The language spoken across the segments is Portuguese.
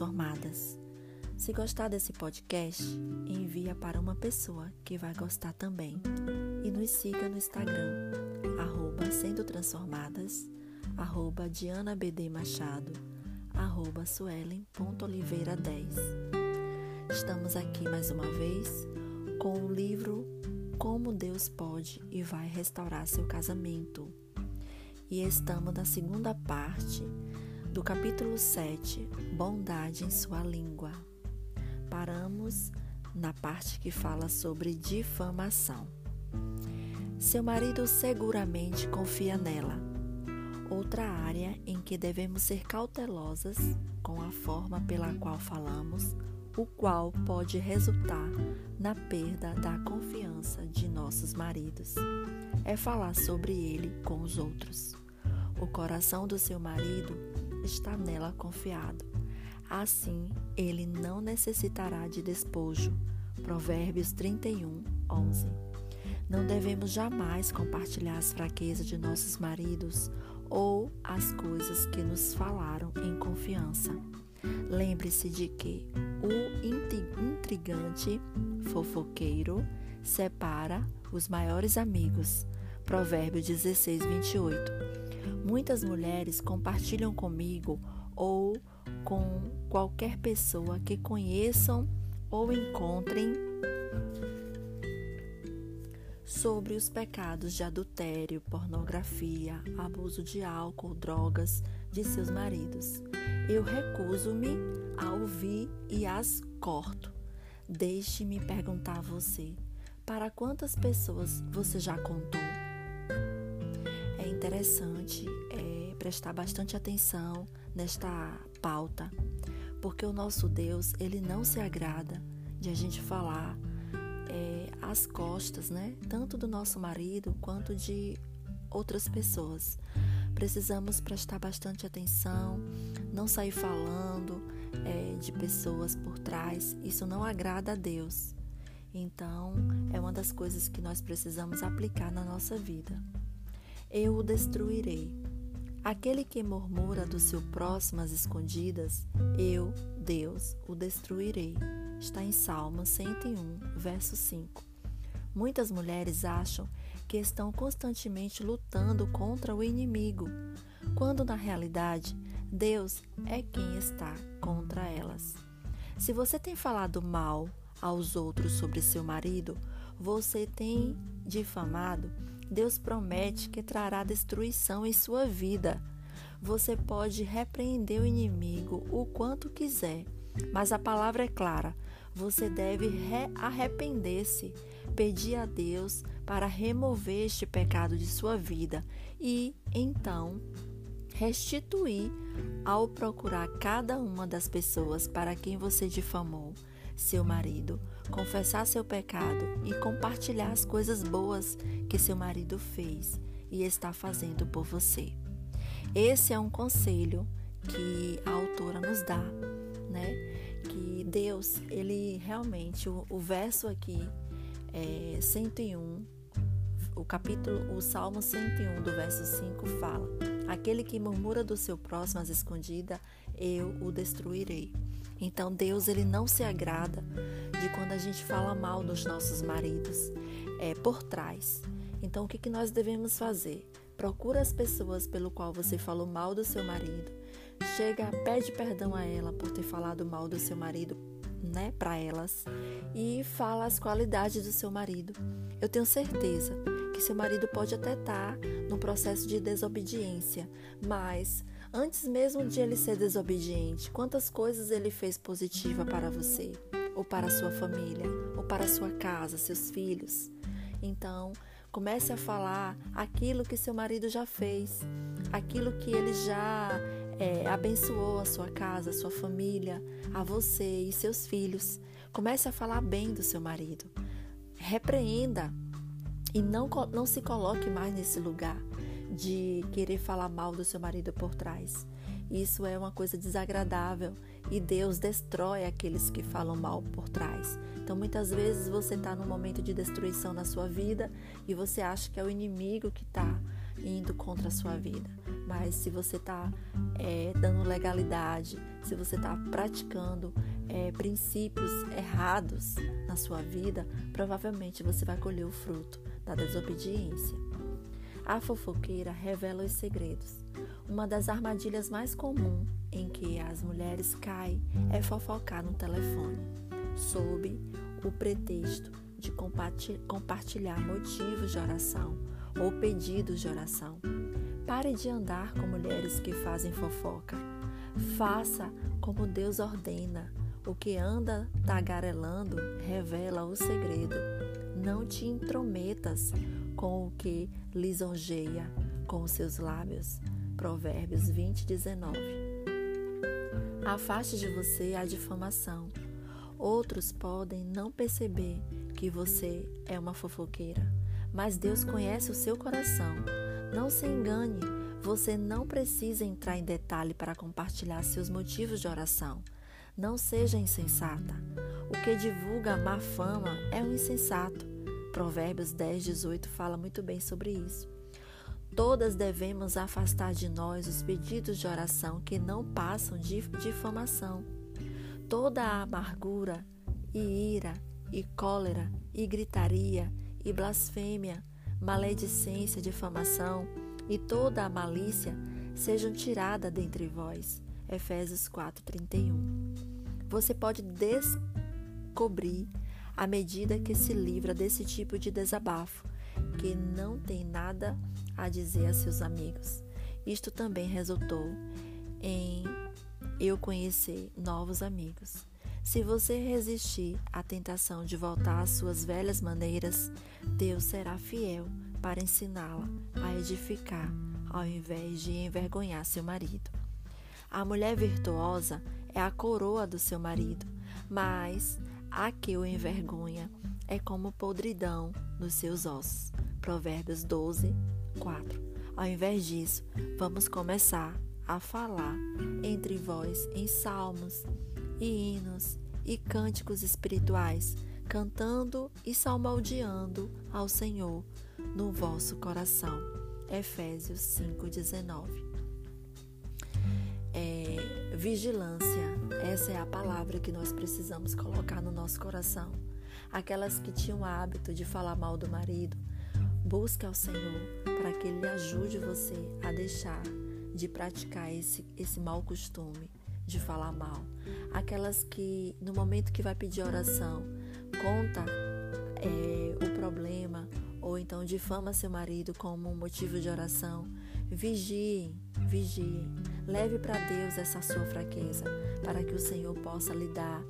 transformadas. Se gostar desse podcast, envia para uma pessoa que vai gostar também. E nos siga no Instagram, arroba Sendo Transformadas, arroba Diana BD Machado, arroba Suelen.oliveira10. Estamos aqui mais uma vez com o livro Como Deus Pode e Vai Restaurar Seu Casamento. E estamos na segunda parte do capítulo 7, Bondade em Sua Língua. Paramos na parte que fala sobre difamação. Seu marido seguramente confia nela. Outra área em que devemos ser cautelosas com a forma pela qual falamos, o qual pode resultar na perda da confiança de nossos maridos, é falar sobre ele com os outros. O coração do seu marido está nela confiado. Assim, ele não necessitará de despojo. Provérbios 31, 11. Não devemos jamais compartilhar as fraquezas de nossos maridos ou as coisas que nos falaram em confiança. Lembre-se de que o intrigante fofoqueiro separa os maiores amigos. Provérbio 16, 28. Muitas mulheres compartilham comigo ou com qualquer pessoa que conheçam ou encontrem sobre os pecados de adultério, pornografia, abuso de álcool, drogas de seus maridos. Eu recuso-me a ouvir e as corto. Deixe-me perguntar a você: para quantas pessoas você já contou? Interessante é, prestar bastante atenção nesta pauta, porque o nosso Deus ele não se agrada de a gente falar é, às costas, né? Tanto do nosso marido quanto de outras pessoas. Precisamos prestar bastante atenção, não sair falando é, de pessoas por trás. Isso não agrada a Deus. Então, é uma das coisas que nós precisamos aplicar na nossa vida eu o destruirei. Aquele que murmura do seu próximo às escondidas, eu, Deus, o destruirei. Está em Salmo 101, verso 5. Muitas mulheres acham que estão constantemente lutando contra o inimigo, quando na realidade Deus é quem está contra elas. Se você tem falado mal aos outros sobre seu marido, você tem difamado Deus promete que trará destruição em sua vida. Você pode repreender o inimigo o quanto quiser, mas a palavra é clara. Você deve arrepender-se, pedir a Deus para remover este pecado de sua vida e, então, restituir ao procurar cada uma das pessoas para quem você difamou, seu marido, confessar seu pecado e compartilhar as coisas boas que seu marido fez e está fazendo por você. Esse é um conselho que a autora nos dá, né? Que Deus, ele realmente, o, o verso aqui é 101, o capítulo, o Salmo 101 do verso 5 fala: Aquele que murmura do seu próximo às escondidas, eu o destruirei. Então Deus ele não se agrada de quando a gente fala mal dos nossos maridos é, por trás. Então o que, que nós devemos fazer? Procura as pessoas pelo qual você falou mal do seu marido. Chega, pede perdão a ela por ter falado mal do seu marido, né, para elas e fala as qualidades do seu marido. Eu tenho certeza que seu marido pode até estar tá no processo de desobediência, mas Antes mesmo de ele ser desobediente, quantas coisas ele fez positiva para você, ou para sua família, ou para sua casa, seus filhos. Então, comece a falar aquilo que seu marido já fez, aquilo que ele já é, abençoou a sua casa, a sua família, a você e seus filhos. Comece a falar bem do seu marido. Repreenda e não, não se coloque mais nesse lugar de querer falar mal do seu marido por trás. Isso é uma coisa desagradável e Deus destrói aqueles que falam mal por trás. Então, muitas vezes você está num momento de destruição na sua vida e você acha que é o inimigo que está indo contra a sua vida. Mas se você está é, dando legalidade, se você está praticando é, princípios errados na sua vida, provavelmente você vai colher o fruto da desobediência. A fofoqueira revela os segredos. Uma das armadilhas mais comuns em que as mulheres caem é fofocar no telefone, sob o pretexto de compartilhar motivos de oração ou pedidos de oração. Pare de andar com mulheres que fazem fofoca. Faça como Deus ordena. O que anda tagarelando revela o segredo. Não te intrometas com o que lisonjeia com os seus lábios. Provérbios 20, 19. Afaste de você a difamação. Outros podem não perceber que você é uma fofoqueira, mas Deus conhece o seu coração. Não se engane, você não precisa entrar em detalhe para compartilhar seus motivos de oração. Não seja insensata. O que divulga má fama é um insensato. Provérbios 10, 18 fala muito bem sobre isso. Todas devemos afastar de nós os pedidos de oração que não passam de difamação. Toda a amargura, e ira, e cólera, e gritaria, e blasfêmia, maledicência, difamação e toda a malícia sejam tiradas dentre vós. Efésios 4:31. Você pode descobrir à medida que se livra desse tipo de desabafo, que não tem nada a dizer a seus amigos. Isto também resultou em eu conhecer novos amigos. Se você resistir à tentação de voltar às suas velhas maneiras, Deus será fiel para ensiná-la a edificar, ao invés de envergonhar seu marido. A mulher virtuosa é a coroa do seu marido, mas a que o envergonha é como podridão nos seus ossos. Provérbios 12, 4. Ao invés disso, vamos começar a falar entre vós em salmos e hinos e cânticos espirituais, cantando e salmodiando ao Senhor no vosso coração. Efésios 5,19. Vigilância, essa é a palavra que nós precisamos colocar no nosso coração. Aquelas que tinham o hábito de falar mal do marido, busque ao Senhor para que Ele ajude você a deixar de praticar esse, esse mau costume de falar mal. Aquelas que, no momento que vai pedir oração, conta é, o problema ou então difama seu marido como um motivo de oração. Vigiem, vigiem. Leve para Deus essa sua fraqueza, para que o Senhor possa lhe dar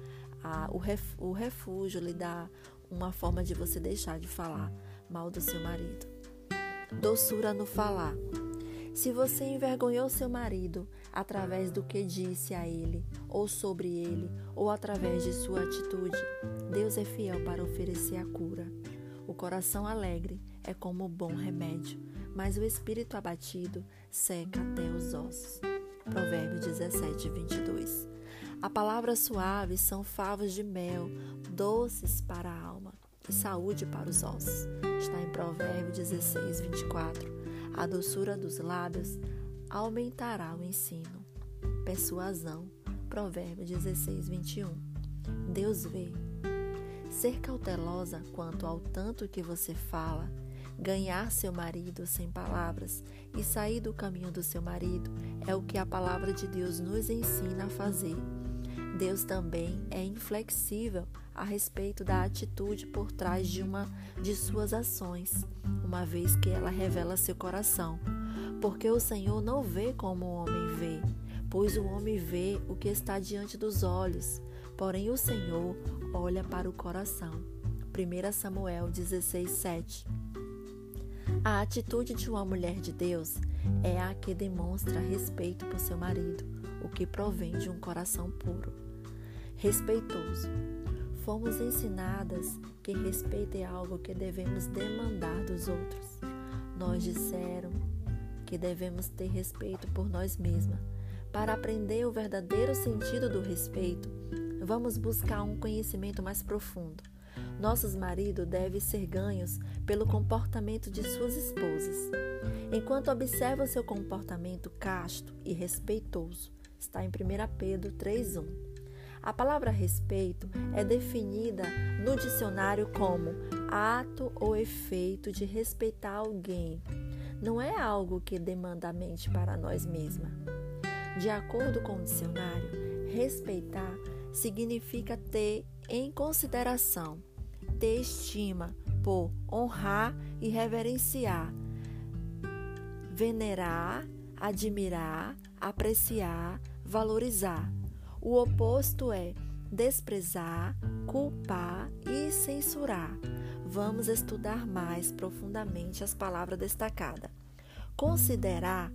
a, o, ref, o refúgio, lhe dar uma forma de você deixar de falar mal do seu marido. Doçura no falar. Se você envergonhou seu marido através do que disse a ele, ou sobre ele, ou através de sua atitude, Deus é fiel para oferecer a cura. O coração alegre é como bom remédio, mas o espírito abatido seca até os ossos. Provérbios 17, 22. A palavra suave são favos de mel, doces para a alma e saúde para os ossos. Está em Provérbios 16, 24. A doçura dos lábios aumentará o ensino. Persuasão. Provérbios 16, 21. Deus vê Ser cautelosa quanto ao tanto que você fala, ganhar seu marido sem palavras e sair do caminho do seu marido é o que a palavra de Deus nos ensina a fazer. Deus também é inflexível a respeito da atitude por trás de uma de suas ações, uma vez que ela revela seu coração. Porque o Senhor não vê como o homem vê, pois o homem vê o que está diante dos olhos, porém o Senhor olha para o coração. 1 Samuel 16, 7. A atitude de uma mulher de Deus é a que demonstra respeito por seu marido, o que provém de um coração puro. Respeitoso. Fomos ensinadas que respeito é algo que devemos demandar dos outros. Nós disseram que devemos ter respeito por nós mesmas. Para aprender o verdadeiro sentido do respeito, Vamos buscar um conhecimento mais profundo. Nossos maridos devem ser ganhos pelo comportamento de suas esposas. Enquanto observa seu comportamento casto e respeitoso, está em 1 Pedro 3:1. A palavra respeito é definida no dicionário como ato ou efeito de respeitar alguém. Não é algo que demanda mente para nós mesma. De acordo com o dicionário, respeitar significa ter em consideração, ter estima por honrar e reverenciar, venerar, admirar, apreciar, valorizar. O oposto é desprezar, culpar e censurar. Vamos estudar mais profundamente as palavras destacadas. Considerar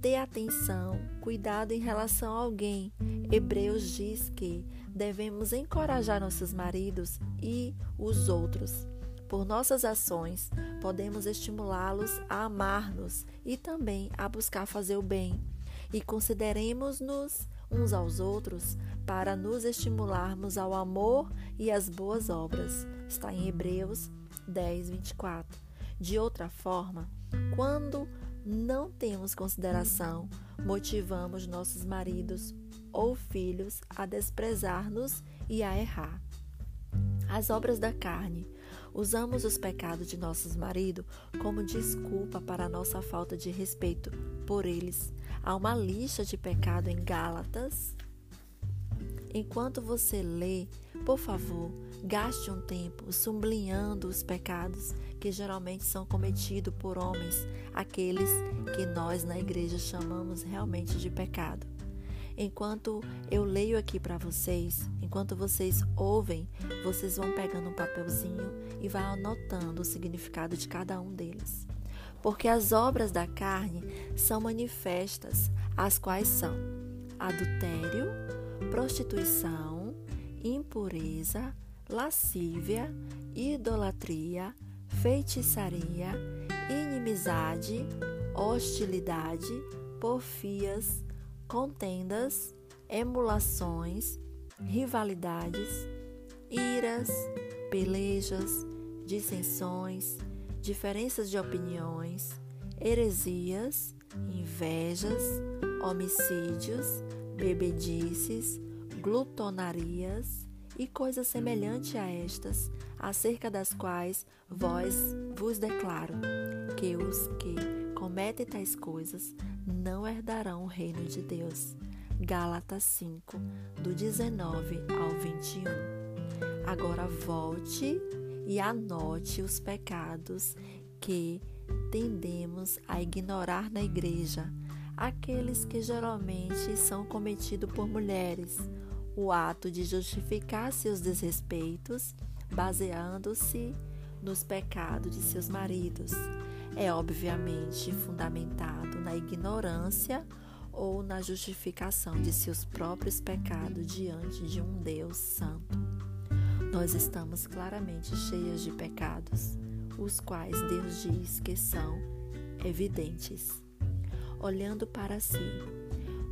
ter atenção, cuidado em relação a alguém. Hebreus diz que devemos encorajar nossos maridos e os outros. Por nossas ações, podemos estimulá-los a amar-nos e também a buscar fazer o bem. E consideremos-nos uns aos outros para nos estimularmos ao amor e às boas obras. Está em Hebreus 10, 24. De outra forma, quando não temos consideração, motivamos nossos maridos ou filhos a desprezar-nos e a errar. As obras da carne. Usamos os pecados de nossos maridos como desculpa para nossa falta de respeito por eles. Há uma lista de pecado em Gálatas. Enquanto você lê, por favor, gaste um tempo sublinhando os pecados que geralmente são cometidos por homens, aqueles que nós na igreja chamamos realmente de pecado. Enquanto eu leio aqui para vocês, enquanto vocês ouvem, vocês vão pegando um papelzinho e vão anotando o significado de cada um deles. Porque as obras da carne são manifestas, as quais são adultério, prostituição, impureza, lascívia, idolatria, feitiçaria, inimizade, hostilidade, porfias, contendas, emulações, rivalidades, iras, pelejas, dissensões, diferenças de opiniões, heresias, invejas, homicídios, bebedices, glutonarias e coisas semelhantes a estas, acerca das quais vós vos declaro que os que cometem tais coisas não herdarão o reino de Deus. Gálatas 5, do 19 ao 21. Agora volte e anote os pecados que tendemos a ignorar na igreja, aqueles que geralmente são cometidos por mulheres, o ato de justificar seus desrespeitos baseando-se nos pecados de seus maridos. É obviamente fundamentado na ignorância ou na justificação de seus próprios pecados diante de um Deus Santo. Nós estamos claramente cheias de pecados, os quais Deus diz que são evidentes. Olhando para si,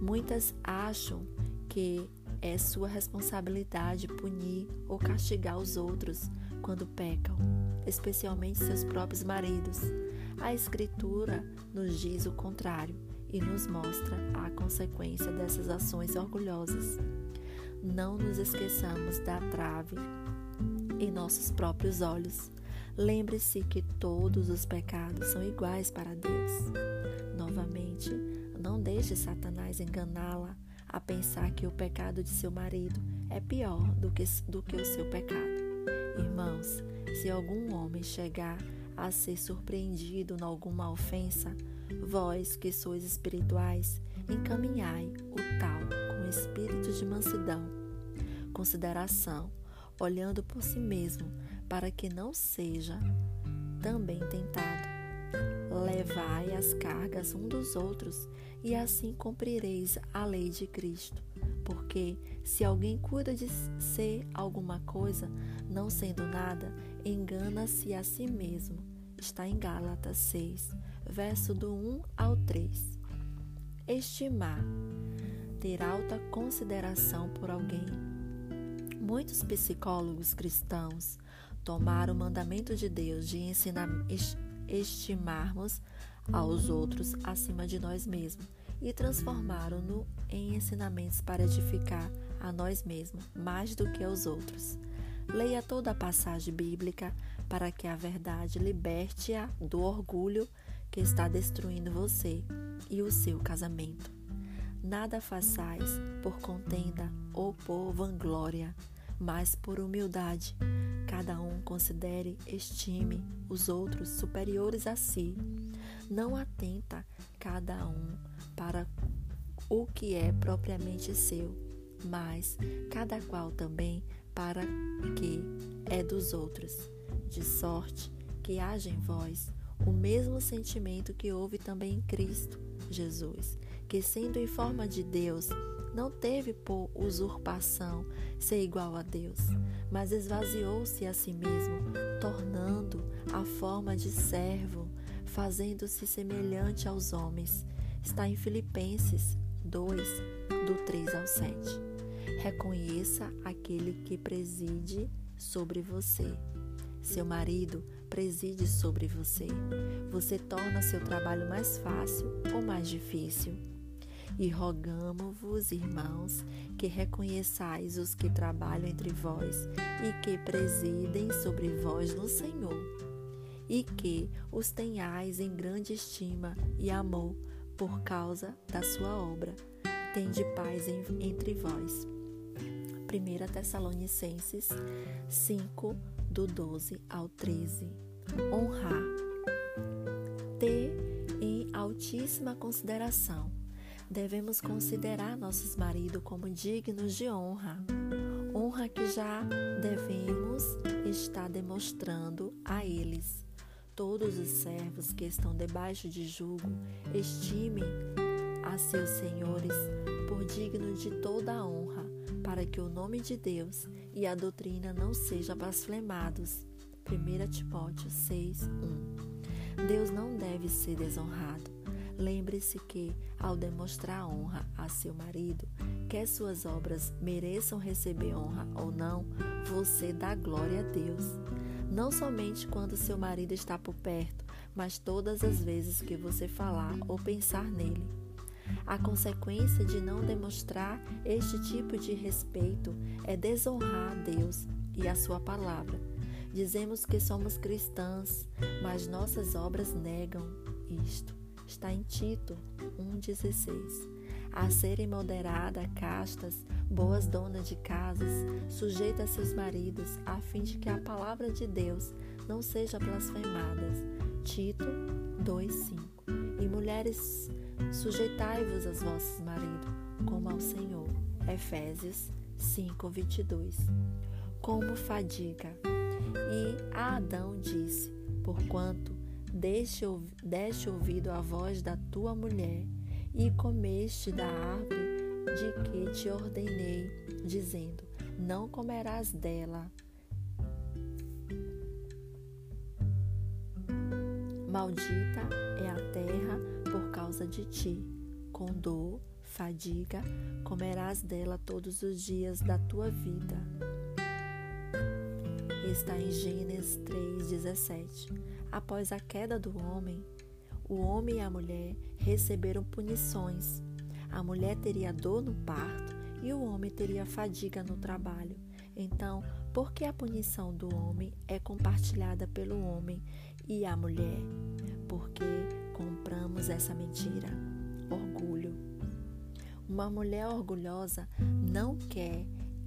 muitas acham que é sua responsabilidade punir ou castigar os outros quando pecam, especialmente seus próprios maridos. A Escritura nos diz o contrário e nos mostra a consequência dessas ações orgulhosas. Não nos esqueçamos da trave em nossos próprios olhos. Lembre-se que todos os pecados são iguais para Deus. Novamente, não deixe Satanás enganá-la a pensar que o pecado de seu marido é pior do que, do que o seu pecado. Irmãos, se algum homem chegar a ser surpreendido em alguma ofensa, vós que sois espirituais, encaminhai o tal com espírito de mansidão, consideração, olhando por si mesmo, para que não seja também tentado. Levai as cargas um dos outros e assim cumprireis a lei de Cristo. Porque se alguém cuida de ser alguma coisa, não sendo nada, engana-se a si mesmo. Está em Gálatas 6, verso do 1 ao 3. Estimar, ter alta consideração por alguém. Muitos psicólogos cristãos tomaram o mandamento de Deus de ensinar, estimarmos aos outros acima de nós mesmos e transformaram-no em ensinamentos para edificar a nós mesmos mais do que aos outros. Leia toda a passagem bíblica para que a verdade liberte-a do orgulho que está destruindo você e o seu casamento. Nada façais por contenda ou por vanglória, mas por humildade. Cada um considere, estime os outros superiores a si. Não atenta cada um para o que é propriamente seu, mas cada qual também para que é dos outros, de sorte que haja em vós o mesmo sentimento que houve também em Cristo Jesus, que sendo em forma de Deus, não teve por usurpação ser igual a Deus, mas esvaziou-se a si mesmo, tornando a forma de servo, fazendo-se semelhante aos homens. Está em Filipenses 2, do 3 ao 7. Reconheça aquele que preside sobre você. Seu marido preside sobre você. Você torna seu trabalho mais fácil ou mais difícil? E rogamo-vos, irmãos, que reconheçais os que trabalham entre vós e que presidem sobre vós no Senhor, e que os tenhais em grande estima e amor por causa da sua obra. Tende paz em, entre vós. 1 Tessalonicenses 5, do 12 ao 13. Honrar. Ter em altíssima consideração. Devemos considerar nossos maridos como dignos de honra. Honra que já devemos estar demonstrando a eles. Todos os servos que estão debaixo de julgo, estimem a seus senhores por digno de toda a honra, para que o nome de Deus e a doutrina não sejam blasfemados. 1 Timóteo 6, 1 Deus não deve ser desonrado. Lembre-se que, ao demonstrar honra a seu marido, quer suas obras mereçam receber honra ou não, você dá glória a Deus não somente quando seu marido está por perto, mas todas as vezes que você falar ou pensar nele. A consequência de não demonstrar este tipo de respeito é desonrar a Deus e a Sua palavra. Dizemos que somos cristãs, mas nossas obras negam isto. Está em Tito 1,16 a serem moderadas, castas, boas donas de casas, sujeitas a seus maridos, a fim de que a palavra de Deus não seja blasfemada. Tito 2:5. E mulheres, sujeitai-vos aos vossos maridos, como ao Senhor. Efésios 5:22. Como fadiga. E a Adão disse: Porquanto deste, ouvido a voz da tua mulher, e comeste da árvore de que te ordenei, dizendo: Não comerás dela. Maldita é a terra por causa de ti. Com dor, fadiga, comerás dela todos os dias da tua vida. Está em Gênesis 3,17. Após a queda do homem, o homem e a mulher receberam punições. A mulher teria dor no parto e o homem teria fadiga no trabalho. Então, por que a punição do homem é compartilhada pelo homem e a mulher? Porque compramos essa mentira. Orgulho. Uma mulher orgulhosa não quer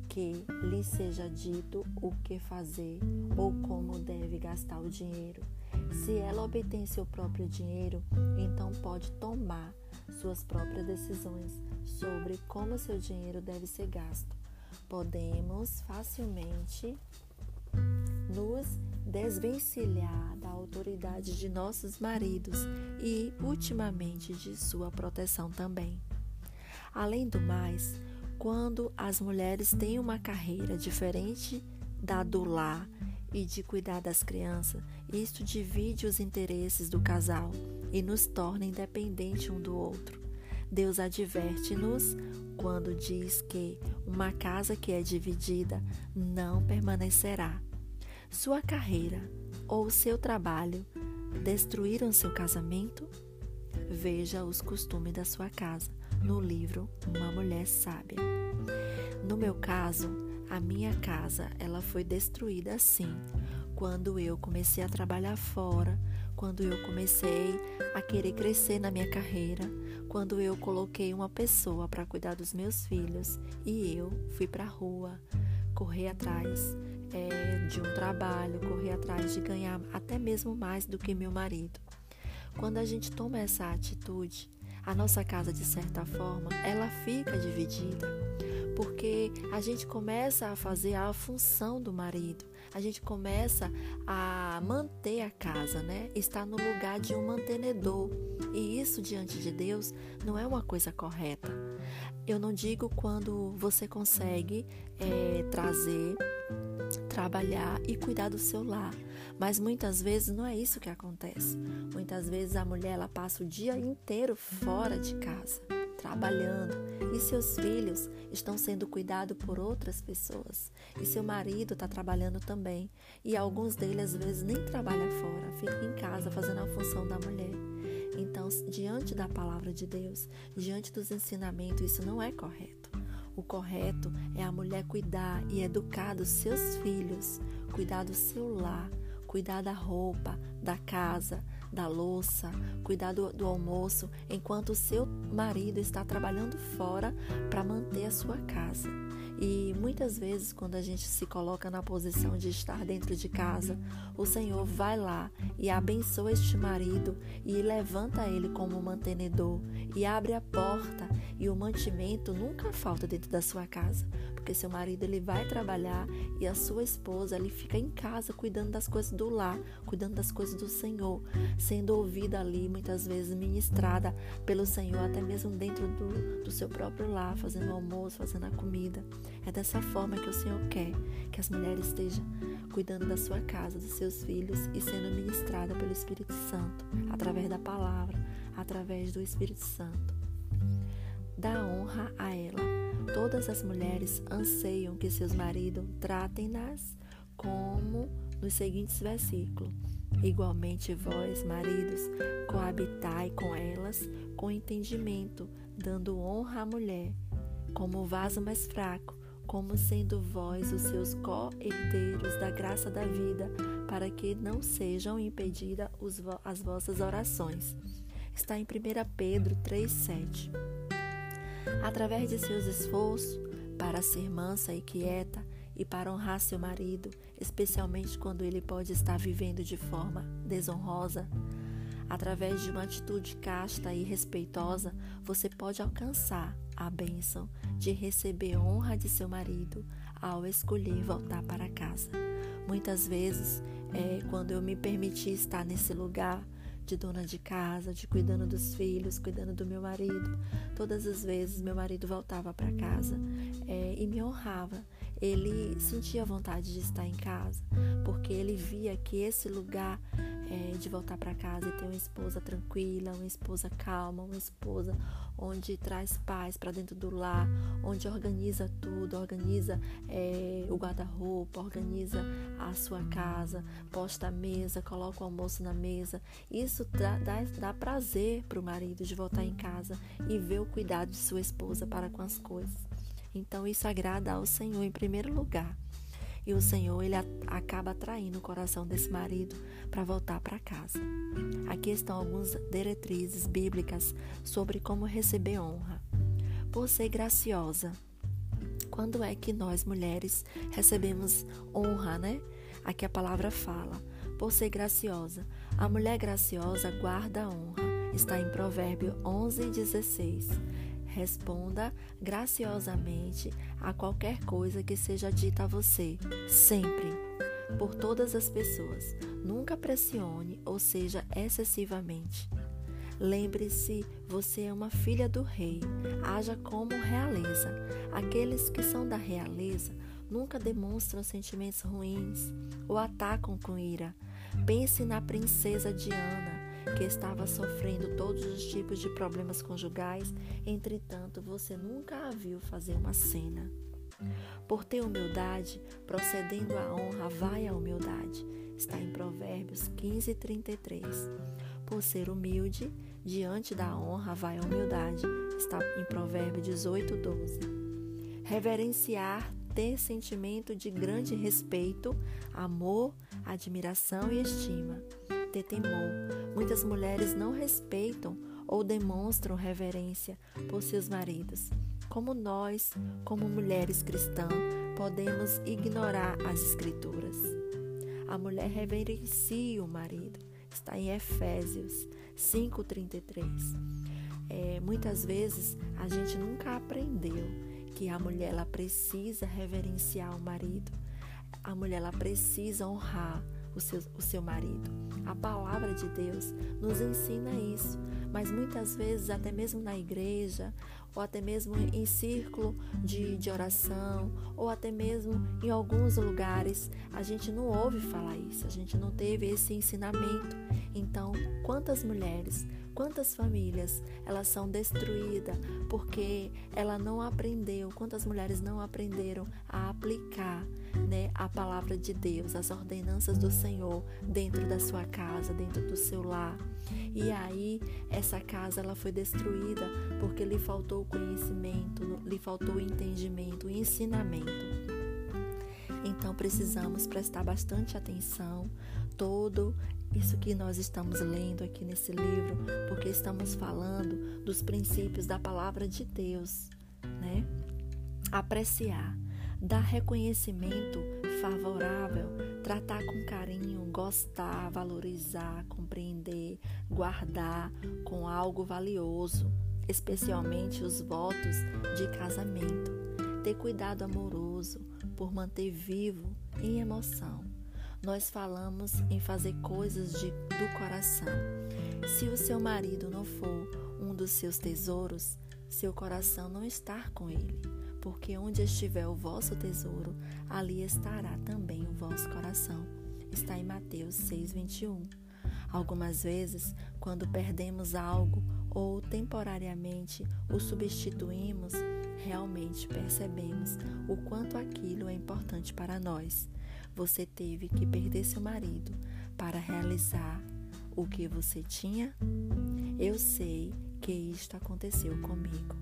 que lhe seja dito o que fazer ou como deve gastar o dinheiro. Se ela obtém seu próprio dinheiro, então pode tomar suas próprias decisões sobre como seu dinheiro deve ser gasto. Podemos facilmente nos desvencilhar da autoridade de nossos maridos e, ultimamente, de sua proteção também. Além do mais, quando as mulheres têm uma carreira diferente da do lar e de cuidar das crianças, isto divide os interesses do casal e nos torna independentes um do outro. Deus adverte-nos quando diz que uma casa que é dividida não permanecerá. Sua carreira ou seu trabalho destruíram seu casamento? veja os costumes da sua casa, no livro Uma Mulher Sábia. No meu caso, a minha casa, ela foi destruída assim, quando eu comecei a trabalhar fora, quando eu comecei a querer crescer na minha carreira, quando eu coloquei uma pessoa para cuidar dos meus filhos e eu fui para a rua correr atrás é, de um trabalho, correr atrás de ganhar até mesmo mais do que meu marido. Quando a gente toma essa atitude, a nossa casa, de certa forma, ela fica dividida, porque a gente começa a fazer a função do marido, a gente começa a manter a casa, né? Está no lugar de um mantenedor. E isso diante de Deus não é uma coisa correta. Eu não digo quando você consegue é, trazer, trabalhar e cuidar do seu lar. Mas muitas vezes não é isso que acontece. Muitas vezes a mulher ela passa o dia inteiro fora de casa, trabalhando, e seus filhos estão sendo cuidados por outras pessoas. E seu marido está trabalhando também. E alguns deles às vezes nem trabalham fora, ficam em casa fazendo a função da mulher. Então, diante da palavra de Deus, diante dos ensinamentos, isso não é correto. O correto é a mulher cuidar e educar dos seus filhos, cuidar do seu lar, cuidar da roupa, da casa, da louça, cuidar do, do almoço, enquanto o seu marido está trabalhando fora para manter a sua casa. E muitas vezes, quando a gente se coloca na posição de estar dentro de casa, o Senhor vai lá e abençoa este marido e levanta ele como mantenedor e abre a porta e o mantimento nunca falta dentro da sua casa, porque seu marido ele vai trabalhar e a sua esposa ele fica em casa cuidando das coisas do lar, cuidando das coisas do Senhor, sendo ouvida ali muitas vezes ministrada pelo Senhor até mesmo dentro do, do seu próprio lar, fazendo o almoço, fazendo a comida. É dessa forma que o Senhor quer que as mulheres estejam cuidando da sua casa, dos seus filhos e sendo ministrada pelo Espírito Santo, através da palavra, através do Espírito Santo. Dá honra a ela. Todas as mulheres anseiam que seus maridos tratem-nas como nos seguintes versículos. Igualmente, vós, maridos, coabitai com elas com entendimento, dando honra à mulher, como o vaso mais fraco, como sendo vós os seus co-herdeiros da graça da vida, para que não sejam impedidas as vossas orações. Está em 1 Pedro 3,7. Através de seus esforços para ser mansa e quieta e para honrar seu marido, especialmente quando ele pode estar vivendo de forma desonrosa, através de uma atitude casta e respeitosa, você pode alcançar a bênção de receber honra de seu marido ao escolher voltar para casa. Muitas vezes, é, quando eu me permiti estar nesse lugar de dona de casa, de cuidando dos filhos, cuidando do meu marido, todas as vezes meu marido voltava para casa é, e me honrava. Ele sentia vontade de estar em casa, porque ele via que esse lugar é, de voltar para casa e ter uma esposa tranquila, uma esposa calma, uma esposa onde traz paz para dentro do lar, onde organiza tudo, organiza é, o guarda-roupa, organiza a sua casa, posta a mesa, coloca o almoço na mesa. Isso dá, dá, dá prazer para o marido de voltar em casa e ver o cuidado de sua esposa para com as coisas. Então isso agrada ao Senhor em primeiro lugar. E o Senhor, ele acaba atraindo o coração desse marido para voltar para casa. Aqui estão algumas diretrizes bíblicas sobre como receber honra. Por ser graciosa. Quando é que nós mulheres recebemos honra, né? Aqui a palavra fala. Por ser graciosa. A mulher graciosa guarda a honra. Está em Provérbio 11, 16. Responda graciosamente a qualquer coisa que seja dita a você, sempre, por todas as pessoas. Nunca pressione ou seja excessivamente. Lembre-se, você é uma filha do rei. Haja como realeza. Aqueles que são da realeza nunca demonstram sentimentos ruins ou atacam com ira. Pense na princesa Diana que estava sofrendo todos os tipos de problemas conjugais, entretanto, você nunca a viu fazer uma cena. Por ter humildade, procedendo à honra, vai a humildade. Está em Provérbios 15, 33. Por ser humilde, Diante da honra vai a humildade. Está em Provérbio 18, 12. Reverenciar, ter sentimento de grande respeito, amor, admiração e estima. Ter temor. Muitas mulheres não respeitam ou demonstram reverência por seus maridos. Como nós, como mulheres cristãs, podemos ignorar as Escrituras. A mulher reverencia o marido. Está em Efésios 5,33. É, muitas vezes a gente nunca aprendeu que a mulher ela precisa reverenciar o marido. A mulher ela precisa honrar o seu, o seu marido. A palavra de Deus nos ensina isso, mas muitas vezes, até mesmo na igreja, ou até mesmo em círculo de, de oração, ou até mesmo em alguns lugares, a gente não ouve falar isso, a gente não teve esse ensinamento. Então, quantas mulheres, quantas famílias elas são destruídas porque ela não aprendeu, quantas mulheres não aprenderam a aplicar né, a palavra de Deus, as ordenanças do Senhor dentro da sua casa, dentro do seu lar. E aí essa casa ela foi destruída porque lhe faltou conhecimento, lhe faltou entendimento, ensinamento. Então precisamos prestar bastante atenção todo isso que nós estamos lendo aqui nesse livro, porque estamos falando dos princípios da palavra de Deus, né? Apreciar dar reconhecimento favorável, tratar com carinho, gostar, valorizar, compreender, guardar com algo valioso, especialmente os votos de casamento. Ter cuidado amoroso por manter vivo em emoção. Nós falamos em fazer coisas de, do coração. Se o seu marido não for um dos seus tesouros, seu coração não está com ele porque onde estiver o vosso tesouro, ali estará também o vosso coração. Está em Mateus 6:21. Algumas vezes, quando perdemos algo ou temporariamente o substituímos, realmente percebemos o quanto aquilo é importante para nós. Você teve que perder seu marido para realizar o que você tinha? Eu sei que isto aconteceu comigo.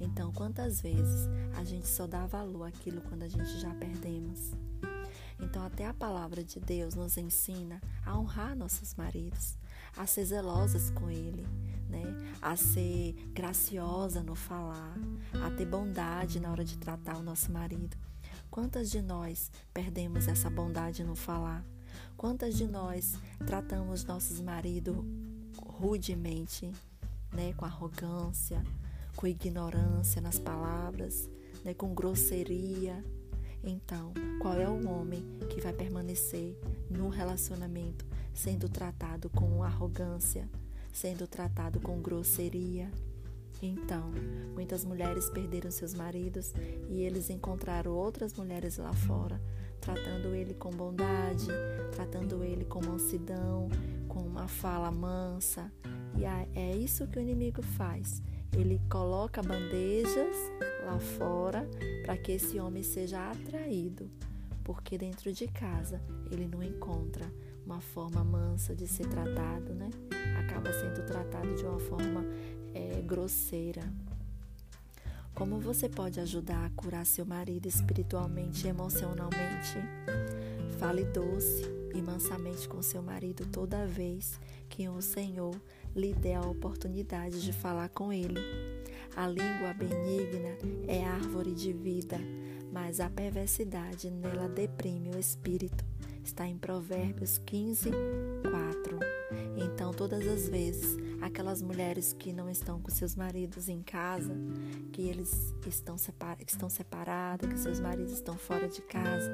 Então, quantas vezes a gente só dá valor àquilo quando a gente já perdemos? Então, até a palavra de Deus nos ensina a honrar nossos maridos, a ser zelosas com ele, né? a ser graciosa no falar, a ter bondade na hora de tratar o nosso marido. Quantas de nós perdemos essa bondade no falar? Quantas de nós tratamos nossos maridos rudemente, né? com arrogância, com ignorância nas palavras, né, com grosseria. Então, qual é o homem que vai permanecer no relacionamento sendo tratado com arrogância, sendo tratado com grosseria? Então, muitas mulheres perderam seus maridos e eles encontraram outras mulheres lá fora, tratando ele com bondade, tratando ele com mansidão, com uma fala mansa. E é isso que o inimigo faz. Ele coloca bandejas lá fora para que esse homem seja atraído, porque dentro de casa ele não encontra uma forma mansa de ser tratado, né? Acaba sendo tratado de uma forma é, grosseira. Como você pode ajudar a curar seu marido espiritualmente e emocionalmente? Fale doce e mansamente com seu marido toda vez que o Senhor lhe dê a oportunidade de falar com ele. A língua benigna é árvore de vida, mas a perversidade nela deprime o espírito. Está em Provérbios 15, 4. Então, todas as vezes, aquelas mulheres que não estão com seus maridos em casa, que eles estão, separ estão separados, que seus maridos estão fora de casa,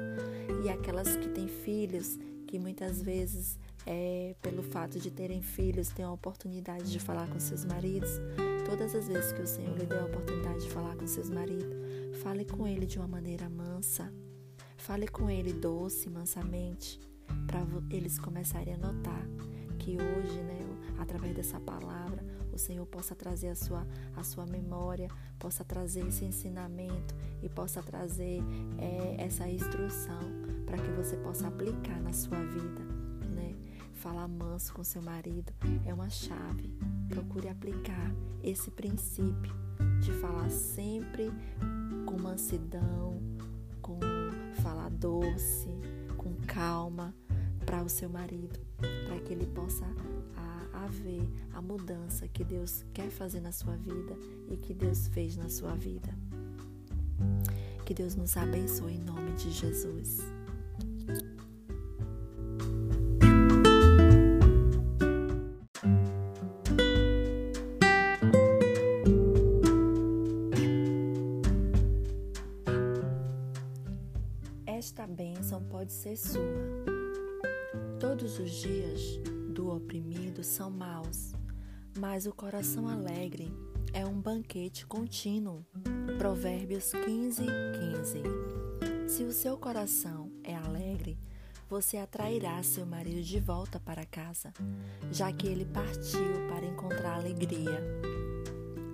e aquelas que têm filhos, que muitas vezes é, pelo fato de terem filhos, têm a oportunidade de falar com seus maridos. Todas as vezes que o Senhor lhe der a oportunidade de falar com seus maridos, fale com ele de uma maneira mansa. Fale com ele doce, mansamente, para eles começarem a notar que hoje, né, através dessa palavra, o Senhor possa trazer a sua, a sua memória, possa trazer esse ensinamento e possa trazer é, essa instrução para que você possa aplicar na sua vida falar manso com seu marido é uma chave procure aplicar esse princípio de falar sempre com mansidão, com falar doce, com calma para o seu marido, para que ele possa haver a mudança que Deus quer fazer na sua vida e que Deus fez na sua vida. Que Deus nos abençoe em nome de Jesus. Sua. Todos os dias do oprimido são maus, mas o coração alegre é um banquete contínuo. Provérbios 15, 15. Se o seu coração é alegre, você atrairá seu marido de volta para casa, já que ele partiu para encontrar alegria.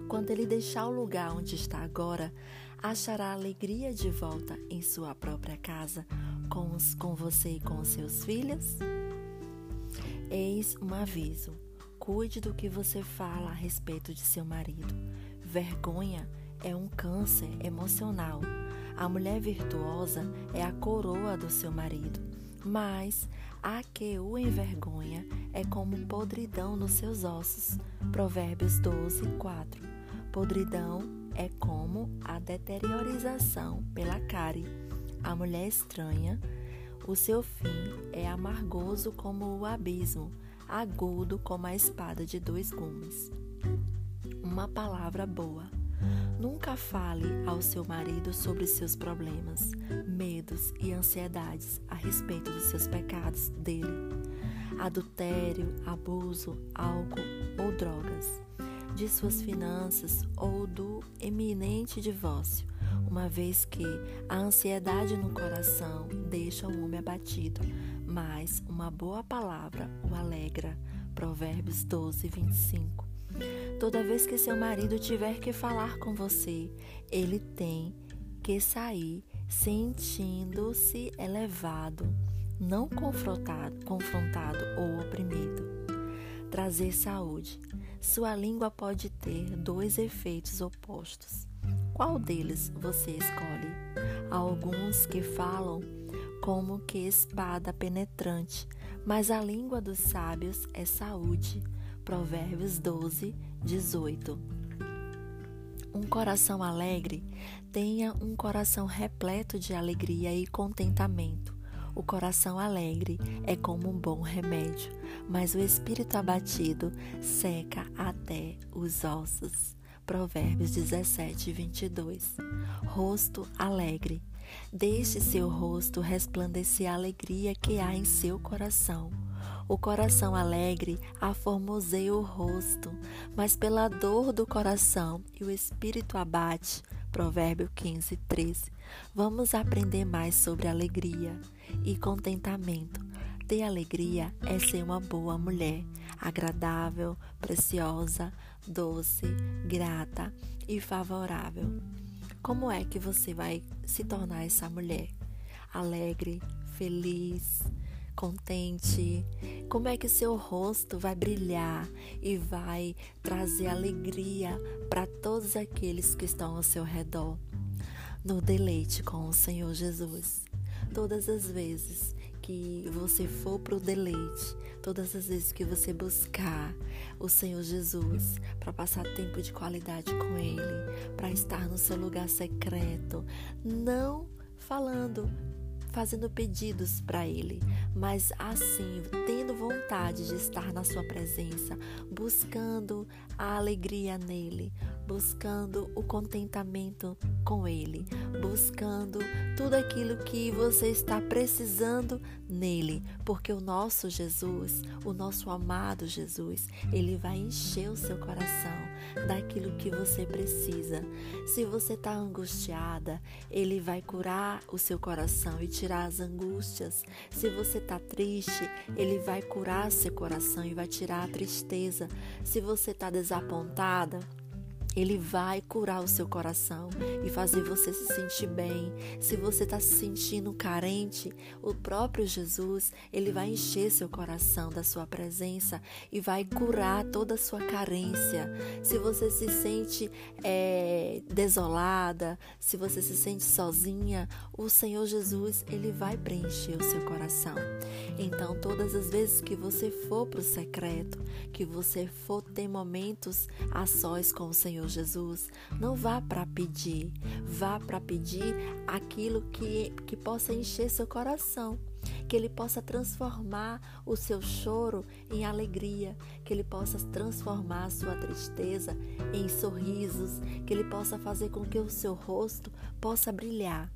Quando ele deixar o lugar onde está agora, achará alegria de volta em sua própria casa, com, os, com você e com seus filhos? Eis um aviso: cuide do que você fala a respeito de seu marido. Vergonha é um câncer emocional. A mulher virtuosa é a coroa do seu marido, mas a que o envergonha é como podridão nos seus ossos. Provérbios 12, 4. Podridão é como a deteriorização pela cárie. A mulher estranha o seu fim é amargoso como o abismo, agudo como a espada de dois gumes. Uma palavra boa. Nunca fale ao seu marido sobre seus problemas, medos e ansiedades a respeito dos seus pecados dele. Adultério, abuso, álcool ou drogas, de suas finanças ou do eminente divórcio uma vez que a ansiedade no coração deixa o homem abatido, mas uma boa palavra o alegra. Provérbios 12, 25. Toda vez que seu marido tiver que falar com você, ele tem que sair sentindo-se elevado, não confrontado, confrontado ou oprimido. Trazer saúde. Sua língua pode ter dois efeitos opostos qual deles você escolhe? Há alguns que falam como que espada penetrante, mas a língua dos sábios é saúde. Provérbios 12, 18. Um coração alegre tenha um coração repleto de alegria e contentamento. O coração alegre é como um bom remédio, mas o espírito abatido seca até os ossos. Provérbios 17, 22. Rosto alegre. Deixe seu rosto resplandecer a alegria que há em seu coração. O coração alegre aformoseia o rosto, mas pela dor do coração e o espírito abate. Provérbio 15, 13. Vamos aprender mais sobre alegria e contentamento. Ter alegria é ser uma boa mulher, agradável, preciosa, doce, grata e favorável. Como é que você vai se tornar essa mulher? Alegre, feliz, contente? Como é que seu rosto vai brilhar e vai trazer alegria para todos aqueles que estão ao seu redor? No deleite com o Senhor Jesus. Todas as vezes que você for para o deleite, todas as vezes que você buscar o Senhor Jesus para passar tempo de qualidade com Ele, para estar no seu lugar secreto, não falando fazendo pedidos para Ele, mas assim, tendo vontade de estar na Sua presença, buscando a alegria nele, buscando o contentamento com Ele, buscando tudo aquilo que você está precisando nele, porque o nosso Jesus, o nosso amado Jesus, ele vai encher o seu coração daquilo que você precisa. Se você está angustiada, ele vai curar o seu coração e tirar as angústias. Se você está triste, ele vai curar seu coração e vai tirar a tristeza. Se você está desapontada, Ele vai curar o seu coração e fazer você se sentir bem. Se você está se sentindo carente, o próprio Jesus, ele vai encher seu coração da sua presença e vai curar toda a sua carência. Se você se sente é, desolada, se você se sente sozinha, o Senhor Jesus, ele vai preencher o seu coração. Então, todas as vezes que você for para o secreto, que você for ter momentos a sós com o Senhor, Jesus, não vá para pedir, vá para pedir aquilo que, que possa encher seu coração. Que Ele possa transformar o seu choro em alegria, que Ele possa transformar a sua tristeza em sorrisos, que Ele possa fazer com que o seu rosto possa brilhar.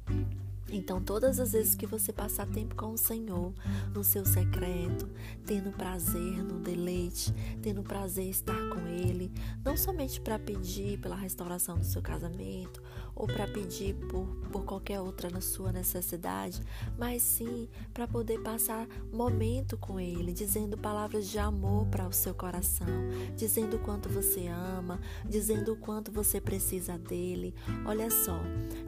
Então, todas as vezes que você passar tempo com o Senhor, no seu secreto, tendo prazer no deleite, tendo prazer estar com Ele, não somente para pedir pela restauração do seu casamento ou para pedir por, por qualquer outra na sua necessidade, mas sim para poder passar momento com Ele, dizendo palavras de amor para o seu coração, dizendo o quanto você ama, dizendo o quanto você precisa dele. Olha só,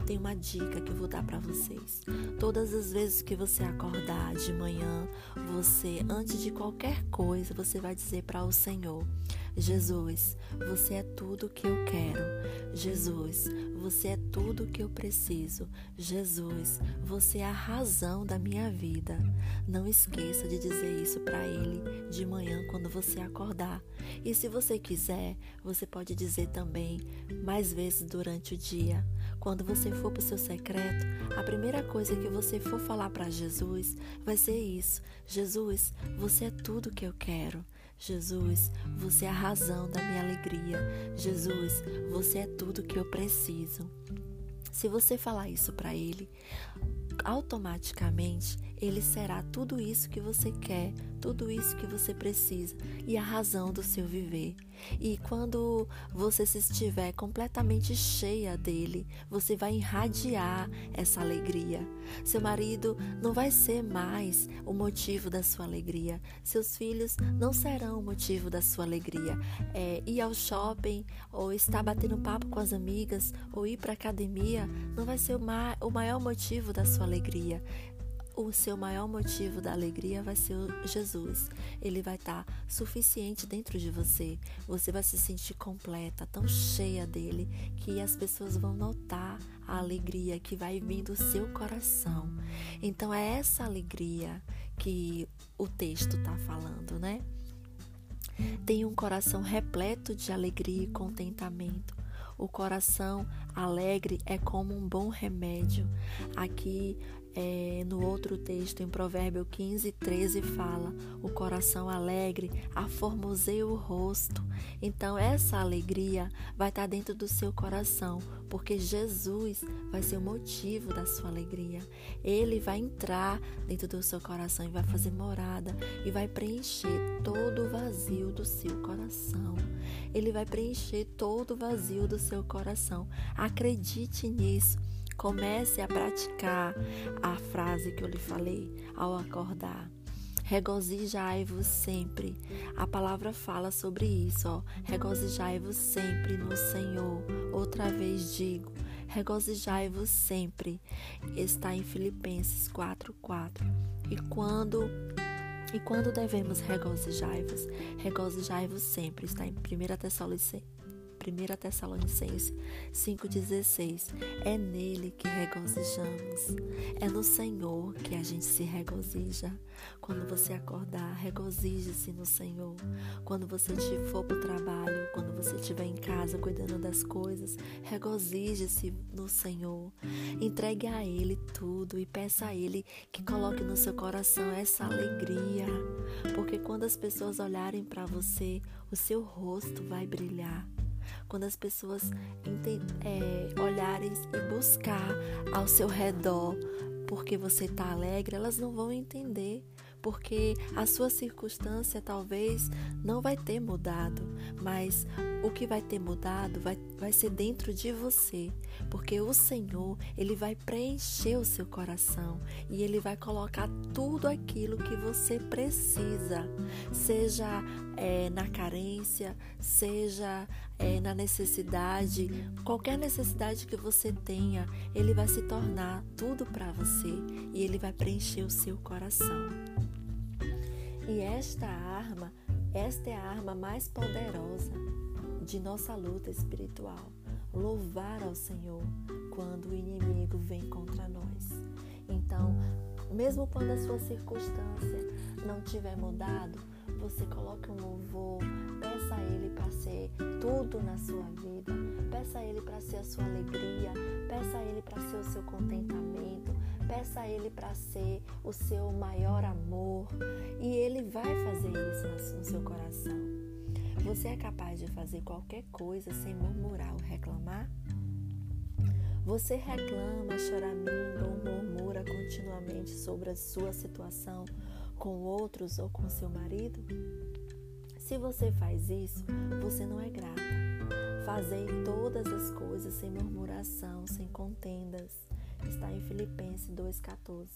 tem uma dica que eu vou dar para vocês. Todas as vezes que você acordar de manhã, você, antes de qualquer coisa, você vai dizer para o Senhor: Jesus, você é tudo que eu quero. Jesus, você é tudo que eu preciso. Jesus, você é a razão da minha vida. Não esqueça de dizer isso para ele de manhã quando você acordar. E se você quiser, você pode dizer também mais vezes durante o dia. Quando você for para o seu secreto, a primeira coisa que você for falar para Jesus vai ser isso: Jesus, você é tudo que eu quero. Jesus, você é a razão da minha alegria. Jesus, você é tudo que eu preciso. Se você falar isso para ele, automaticamente ele será tudo isso que você quer, tudo isso que você precisa e a razão do seu viver. E quando você se estiver completamente cheia dele, você vai irradiar essa alegria. Seu marido não vai ser mais o motivo da sua alegria. Seus filhos não serão o motivo da sua alegria. É, ir ao shopping ou estar batendo papo com as amigas ou ir para academia não vai ser o, ma o maior motivo da sua alegria o seu maior motivo da alegria vai ser Jesus. Ele vai estar tá suficiente dentro de você. Você vai se sentir completa, tão cheia dele, que as pessoas vão notar a alegria que vai vir do seu coração. Então é essa alegria que o texto está falando, né? Tem um coração repleto de alegria e contentamento. O coração alegre é como um bom remédio. Aqui é, no outro texto, em Provérbio 15, 13, fala: o coração alegre aformoseia o rosto. Então, essa alegria vai estar dentro do seu coração, porque Jesus vai ser o motivo da sua alegria. Ele vai entrar dentro do seu coração e vai fazer morada e vai preencher todo o vazio do seu coração. Ele vai preencher todo o vazio do seu coração. Acredite nisso. Comece a praticar a frase que eu lhe falei ao acordar. Regozijai-vos sempre. A palavra fala sobre isso, ó. Regozijai-vos sempre no Senhor. Outra vez digo, regozijai-vos sempre. Está em Filipenses 4:4. E quando e quando devemos regozijar-vos? Regozijai-vos sempre. Está em 1 Tessalonicenses 1 Tessalonicenses 5,16. É nele que regozijamos. É no Senhor que a gente se regozija. Quando você acordar, regozije-se no Senhor. Quando você for para o trabalho, quando você estiver em casa cuidando das coisas, regozije-se no Senhor. Entregue a Ele tudo e peça a Ele que coloque no seu coração essa alegria. Porque quando as pessoas olharem para você, o seu rosto vai brilhar quando as pessoas é, olharem e buscar ao seu redor porque você está alegre, elas não vão entender porque a sua circunstância talvez não vai ter mudado, mas o que vai ter mudado vai, vai ser dentro de você, porque o Senhor, Ele vai preencher o seu coração e Ele vai colocar tudo aquilo que você precisa, seja é, na carência, seja é, na necessidade, qualquer necessidade que você tenha, Ele vai se tornar tudo para você e Ele vai preencher o seu coração. E esta arma, esta é a arma mais poderosa de nossa luta espiritual. Louvar ao Senhor quando o inimigo vem contra nós. Então, mesmo quando a sua circunstância não tiver mudado, você coloque um louvor, peça a Ele para ser tudo na sua vida, peça a Ele para ser a sua alegria, peça a Ele para ser o seu contentamento, peça a Ele para ser o seu maior amor. E Ele vai fazer isso no seu coração. Você é capaz de fazer qualquer coisa sem murmurar ou reclamar? Você reclama, choraminga ou murmura continuamente sobre a sua situação com outros ou com seu marido? Se você faz isso, você não é grata. Fazei todas as coisas sem murmuração, sem contendas. Está em Filipenses 2,14.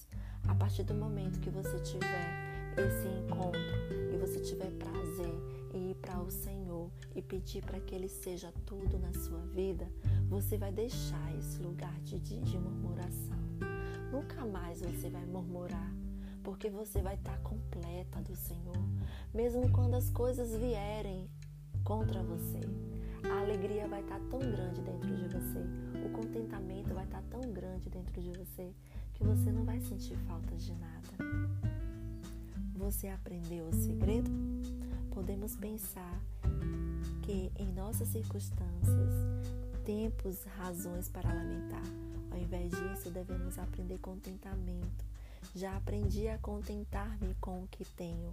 A partir do momento que você tiver esse encontro e você tiver prazer em ir para o Senhor e pedir para que Ele seja tudo na sua vida, você vai deixar esse lugar de, de, de murmuração. Nunca mais você vai murmurar, porque você vai estar completa do Senhor, mesmo quando as coisas vierem contra você. A alegria vai estar tão grande dentro de você, o contentamento vai estar tão grande dentro de você que você não vai sentir falta de nada. Você aprendeu o segredo? Podemos pensar que em nossas circunstâncias tempos razões para lamentar. Ao invés disso, devemos aprender contentamento. Já aprendi a contentar-me com o que tenho.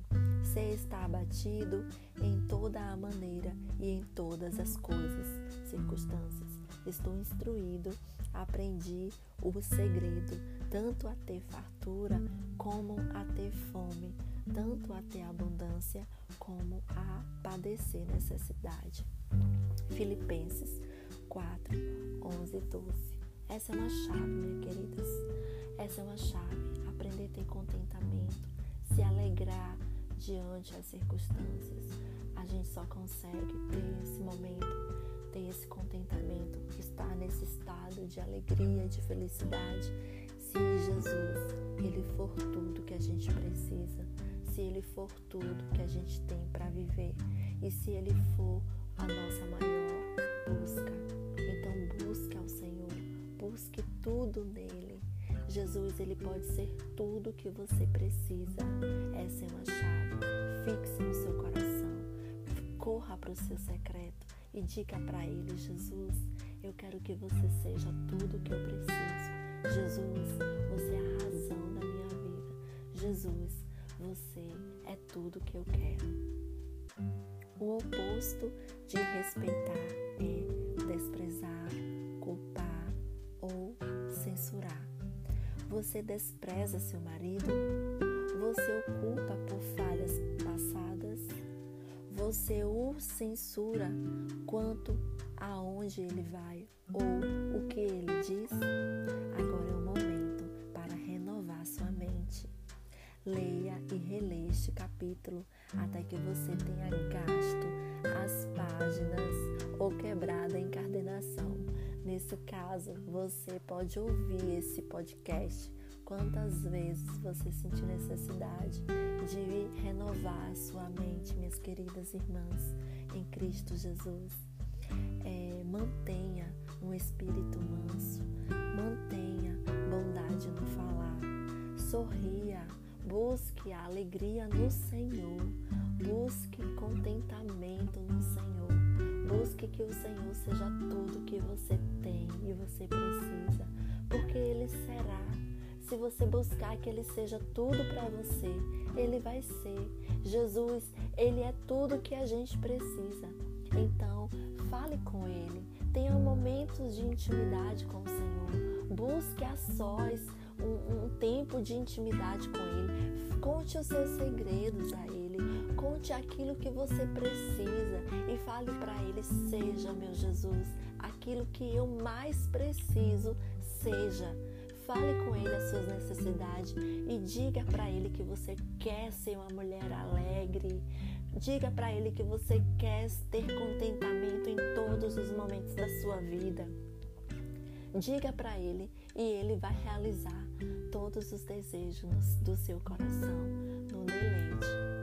Sei estar abatido em toda a maneira e em todas as coisas, circunstâncias. Estou instruído, aprendi o segredo, tanto a ter fartura como a ter fome, tanto a ter abundância como a padecer necessidade. Filipenses 4, 11 e 12. Essa é uma chave, minhas queridas. Essa é uma chave. Aprender a ter contentamento, se alegrar diante das circunstâncias. A gente só consegue ter esse momento, ter esse contentamento, estar nesse estado de alegria, de felicidade, se Jesus, ele for tudo que a gente precisa, se ele for tudo que a gente tem para viver e se ele for a nossa maior busca busque ao Senhor, busque tudo nele. Jesus, ele pode ser tudo que você precisa. Essa é uma chave. Fixe no seu coração. Corra para o seu secreto e diga para ele: Jesus, eu quero que você seja tudo que eu preciso. Jesus, você é a razão da minha vida. Jesus, você é tudo que eu quero. O oposto de respeitar é desprezar, culpar ou censurar. Você despreza seu marido? Você o culpa por falhas passadas? Você o censura quanto aonde ele vai ou o que ele diz? Agora é o momento para renovar sua mente. Leia e releia este capítulo até que você tenha gasto as páginas ou quebrada a encardenação. Nesse caso, você pode ouvir esse podcast quantas vezes você sentir necessidade de renovar sua mente, minhas queridas irmãs, em Cristo Jesus. É, mantenha um espírito manso, mantenha bondade no falar, sorria Busque a alegria no Senhor. Busque contentamento no Senhor. Busque que o Senhor seja tudo que você tem e você precisa, porque Ele será. Se você buscar que Ele seja tudo para você, Ele vai ser. Jesus, Ele é tudo que a gente precisa. Então, fale com Ele. Tenha momentos de intimidade com o Senhor. Busque a sós um, um tempo de intimidade com Ele. Conte os seus segredos a Ele. Conte aquilo que você precisa e fale para Ele: Seja, meu Jesus, aquilo que eu mais preciso, seja. Fale com ele as suas necessidades e diga para ele que você quer ser uma mulher alegre. Diga para ele que você quer ter contentamento em todos os momentos da sua vida. Diga para ele e Ele vai realizar todos os desejos do seu coração no deleite.